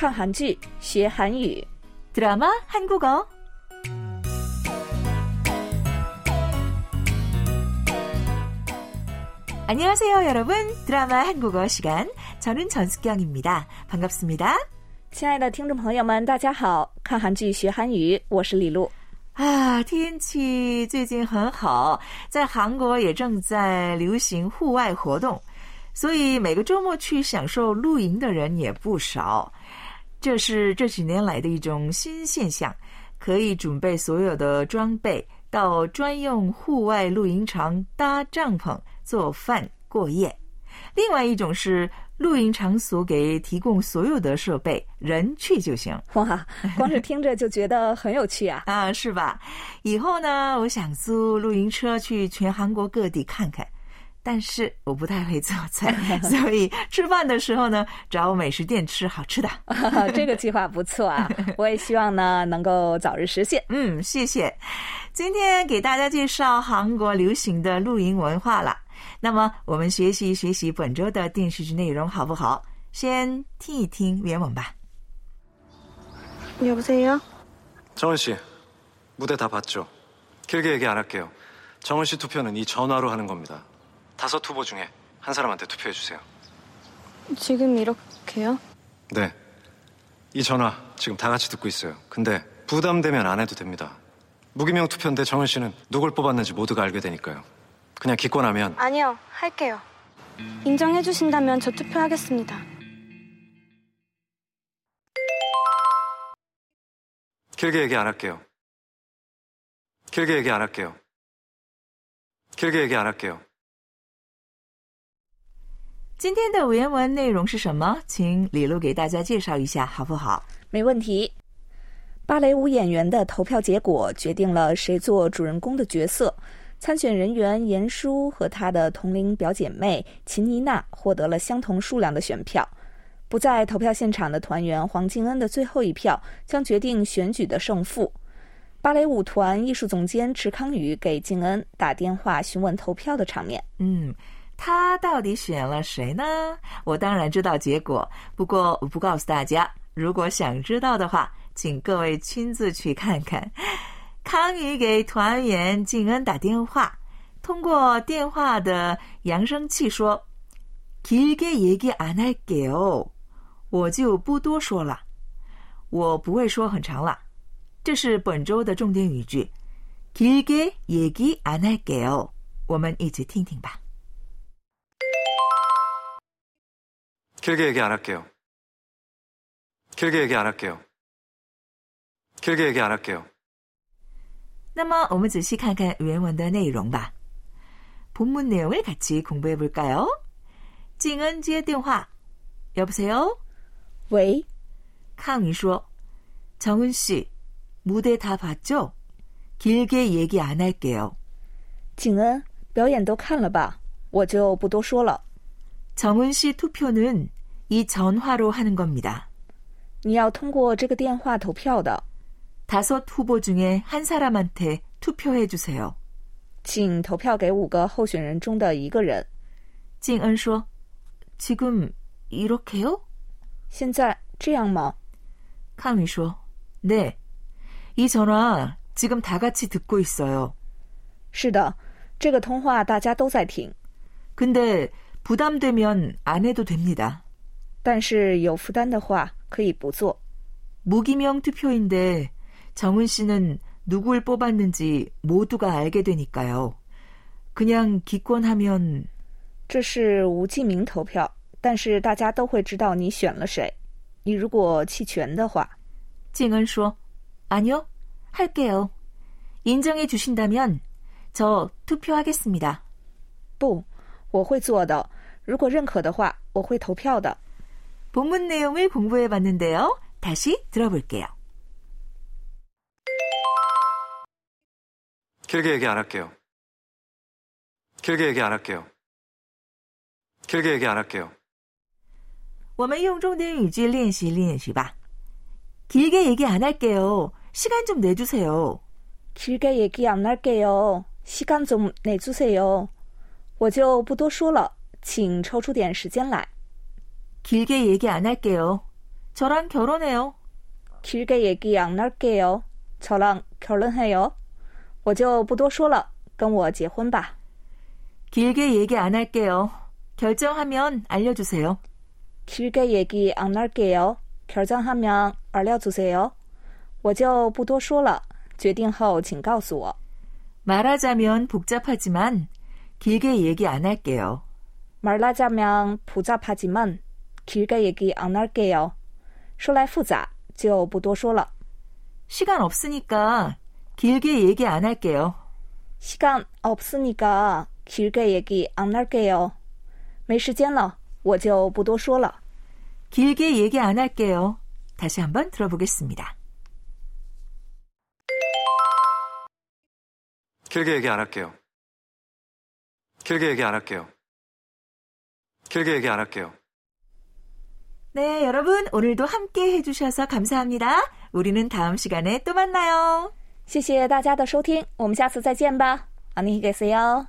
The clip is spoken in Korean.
看韩剧学韩语 드라마 한국어. 안녕하세요, 여러분. 드라마 한국어 시간. 저는 전숙경입니다. 반갑습니다. 亲爱的听众朋友们，大家好！看韩剧学韩语，我是李璐。啊，天气最近很好，在韩国也正在流行户外活动，所以每个周末去享受露营的人也不少。 这是这几年来的一种新现象，可以准备所有的装备，到专用户外露营场搭帐篷、做饭、过夜。另外一种是露营场所给提供所有的设备，人去就行。哇，光是听着就觉得很有趣啊！啊，是吧？以后呢，我想租露营车去全韩国各地看看，但是我不太会做菜，所以吃饭的时候呢，找美食店吃好吃的。这个计划不错啊，我也希望呢能够早日实现。嗯，谢谢。今天给大家介绍韩国流行的露营文化了。那么，我们学习学习本周的电视剧内容好不好？先听一听原文吧。 여보세요? 정은 씨, 무대 다 봤죠? 길게 얘기 안 할게요. 정은 씨 투표는 이 전화로 하는 겁니다. 다섯 후보 중에 한 사람한테 투표해 주세요. 지금 이렇게요? 네. 이 전화 지금 다 같이 듣고 있어요. 근데 부담되면 안 해도 됩니다. 무기명 투표인데 정은 씨는 누굴 뽑았는지 모두가 알게 되니까요. 그냥 기권하면 아니요, 할게요. 인정해 주신다면 저 투표하겠습니다. 길게 얘기 안 할게요. 길게 얘기 안 할게요. 길게 얘기 안 할게요. 今天的原文内容是什么？请李璐给大家介绍一下，好不好？没问题。芭蕾舞演员的投票结果决定了谁做主人公的角色。参选人员严舒和她的同龄表姐妹秦妮娜获得了相同数量的选票。不在投票现场的团员黄静恩的最后一票将决定选举的胜负。芭蕾舞团艺术总监池康宇给静恩打电话询问投票的场面。嗯，他到底选了谁呢？我当然知道结果，不过我不告诉大家。如果想知道的话，请各位亲自去看看。康宇给团员敬恩打电话，通过电话的扬声器说：“길게얘기안할게요，我就不多说了，我不会说很长了。”这是本周的重点语句。길게얘기안할게요，我们一起听听吧。 길게 얘기 안 할게요. 길게 얘기 안 할게요. 길게 얘기 안 할게요. 那么我们仔细看看原文的内容吧。본문내용을같이공부해볼까요？敬恩接电话，여보세요？喂，康宇说：“정은 씨， 무대 다 봤죠？ 길게 얘기 안 할게요。 敬恩，表演都看了吧？我就不多说了。 정은 씨 투표는 이 전화로 하는 겁니다。 你要通过这个电话投票的， 다섯후보 중에 한 사람한테 투표해 주세요。 请投票给五个候选人中的一个人。敬恩说：“지금이렇게요？” 现在这样吗？ 康宇说：“네이전화지금다같이듣고있어요。 是的，这个通话大家都在听， 근데 부담되면안해도됩니다。 但是有负担的话可以不做。 무기명 투표인데 정은 씨는 누굴 뽑았는지 모두가 알게 되니까요。 그냥 기권하면 这是无记名投票，但是大家都会知道你选了谁。你如果弃权的话， 찡은说：“아니요할게요。 인정해 주신다면 저 투표하겠습니다。 不， 我会做的。如果认可的话，我会投票的。 본문 내용을 공부해 봤는데요. 다시 들어볼게요. 길게 얘기 안 할게요. 길게 얘기 안 할게요. 길게 얘기 안 할게요. 我们用重点语句练习练习吧. 길게 얘기 안 할게요. 시간 좀 내주세요. 길게 얘기 안 할게요. 시간 좀 내주세요. 我就不多说了，请抽出点时间来。 길게 얘기 안 할게요. 저랑 결혼해요. 길게 얘기 안 할게요. 저랑 결혼해요. 我就不多说了，跟我结婚吧。 길게 얘기 안 할게요. 결정하면 알려주세요. 길게 얘기 안 할게요. 결정하면 알려주세요. 我就不多说了，决定后请告诉我。 말하자면 복잡하지만 길게 얘기 안 할게요. 말하자면 복잡하지만 길게 얘기 안 할게요. 说来复杂，就不多说了。 시간 없으니까 길게 얘기 안 할게요. 시간 없으니까 길게 얘기 안 할게요. 没时间了，我就不多说了。 길게 얘기 안 할게요. 다시 한번 들어보겠습니다. 길게 얘기 안 할게요. 길게 얘기 안 할게요. 길게 얘기 안 할게요. 네, 여러분 오늘도 함께 해주셔서 감사합니다. 우리는 다음 시간에 또 만나요. 谢谢大家的收听，我们下次再见吧。안녕히계세요。